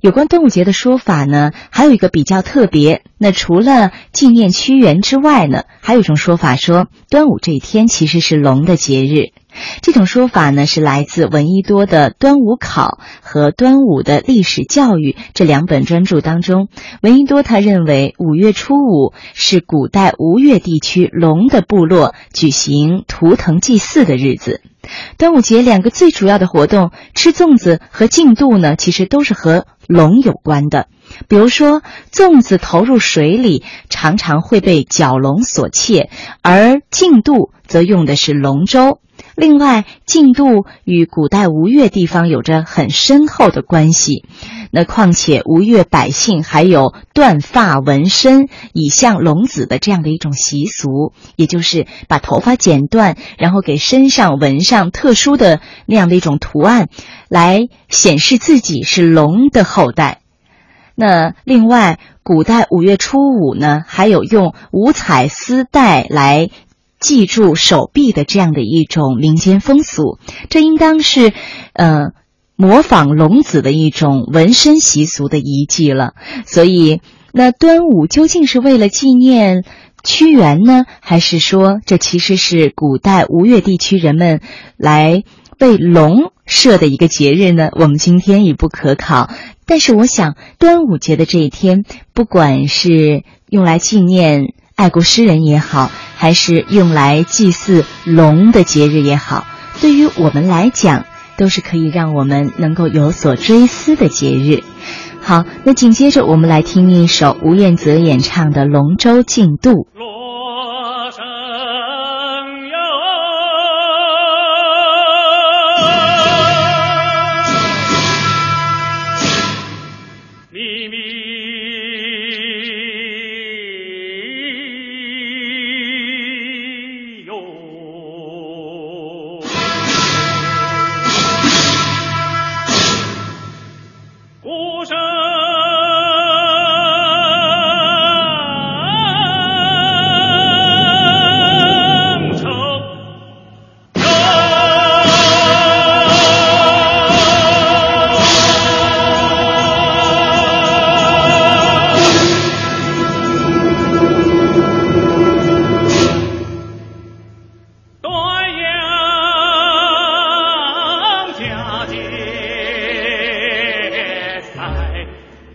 有关端午节的说法呢，还有一个比较特别。那除了纪念屈原之外呢，还有一种说法说，端午这一天其实是龙的节日。这种说法呢，是来自闻一多的《端午考》和《端午的历史教育》这两本专著当中。闻一多他认为，五月初五是古代吴越地区龙的部落举行图腾祭祀的日子。端午节两个最主要的活动，吃粽子和竞渡呢，其实都是和龙有关的。比如说，粽子投入水里，常常会被蛟龙所窃，而竞渡则用的是龙舟。另外，竞渡与古代吴越地方有着很深厚的关系。那况且吴越百姓还有断发纹身以像龙子的这样的一种习俗，也就是把头发剪断，然后给身上纹上特殊的那样的一种图案，来显示自己是龙的后代。那另外，古代五月初五呢，还有用五彩丝带来。记住手臂的这样的一种民间风俗，这应当是，呃，模仿龙子的一种纹身习俗的遗迹了。所以，那端午究竟是为了纪念屈原呢，还是说这其实是古代吴越地区人们来为龙设的一个节日呢？我们今天已不可考。但是，我想端午节的这一天，不管是用来纪念爱国诗人也好。还是用来祭祀龙的节日也好，对于我们来讲，都是可以让我们能够有所追思的节日。好那紧接着我们来听一首吴彦泽演唱的龙舟竞渡。罗生哟秘密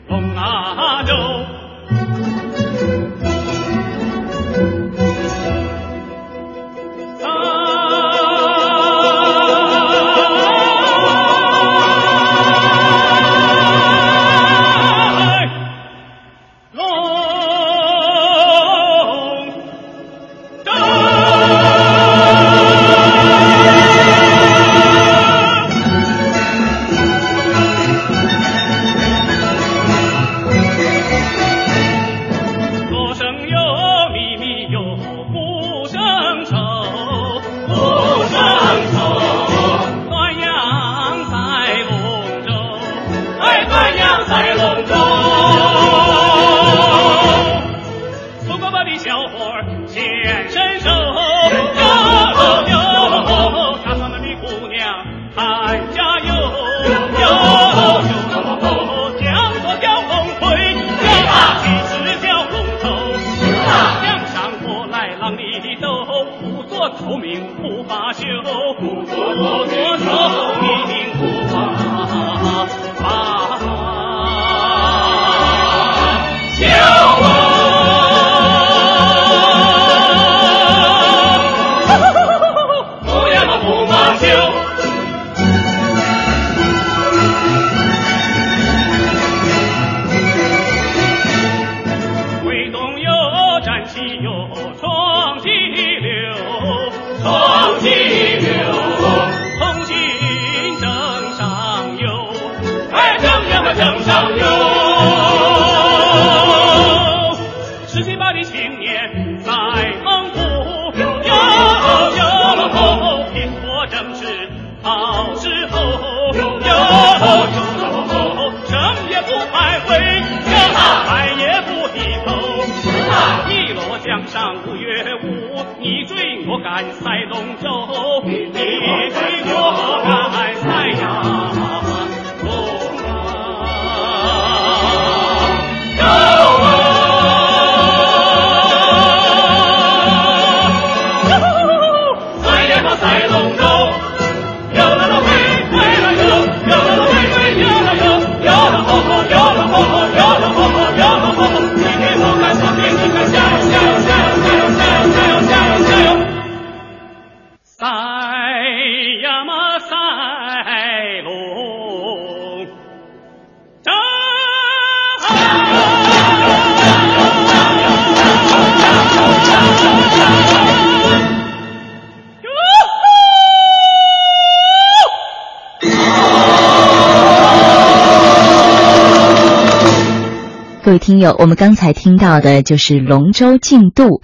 风啊不名不罢休，不作不作。上游，十七八的青年在蒙古，哟哟哟，拼搏正是好时候哟哟哟，什么也不徘徊，叫他也不低头，一落江上五月五，你追我赶赛龙舟。听友，我们刚才听到的就是龙舟竞渡。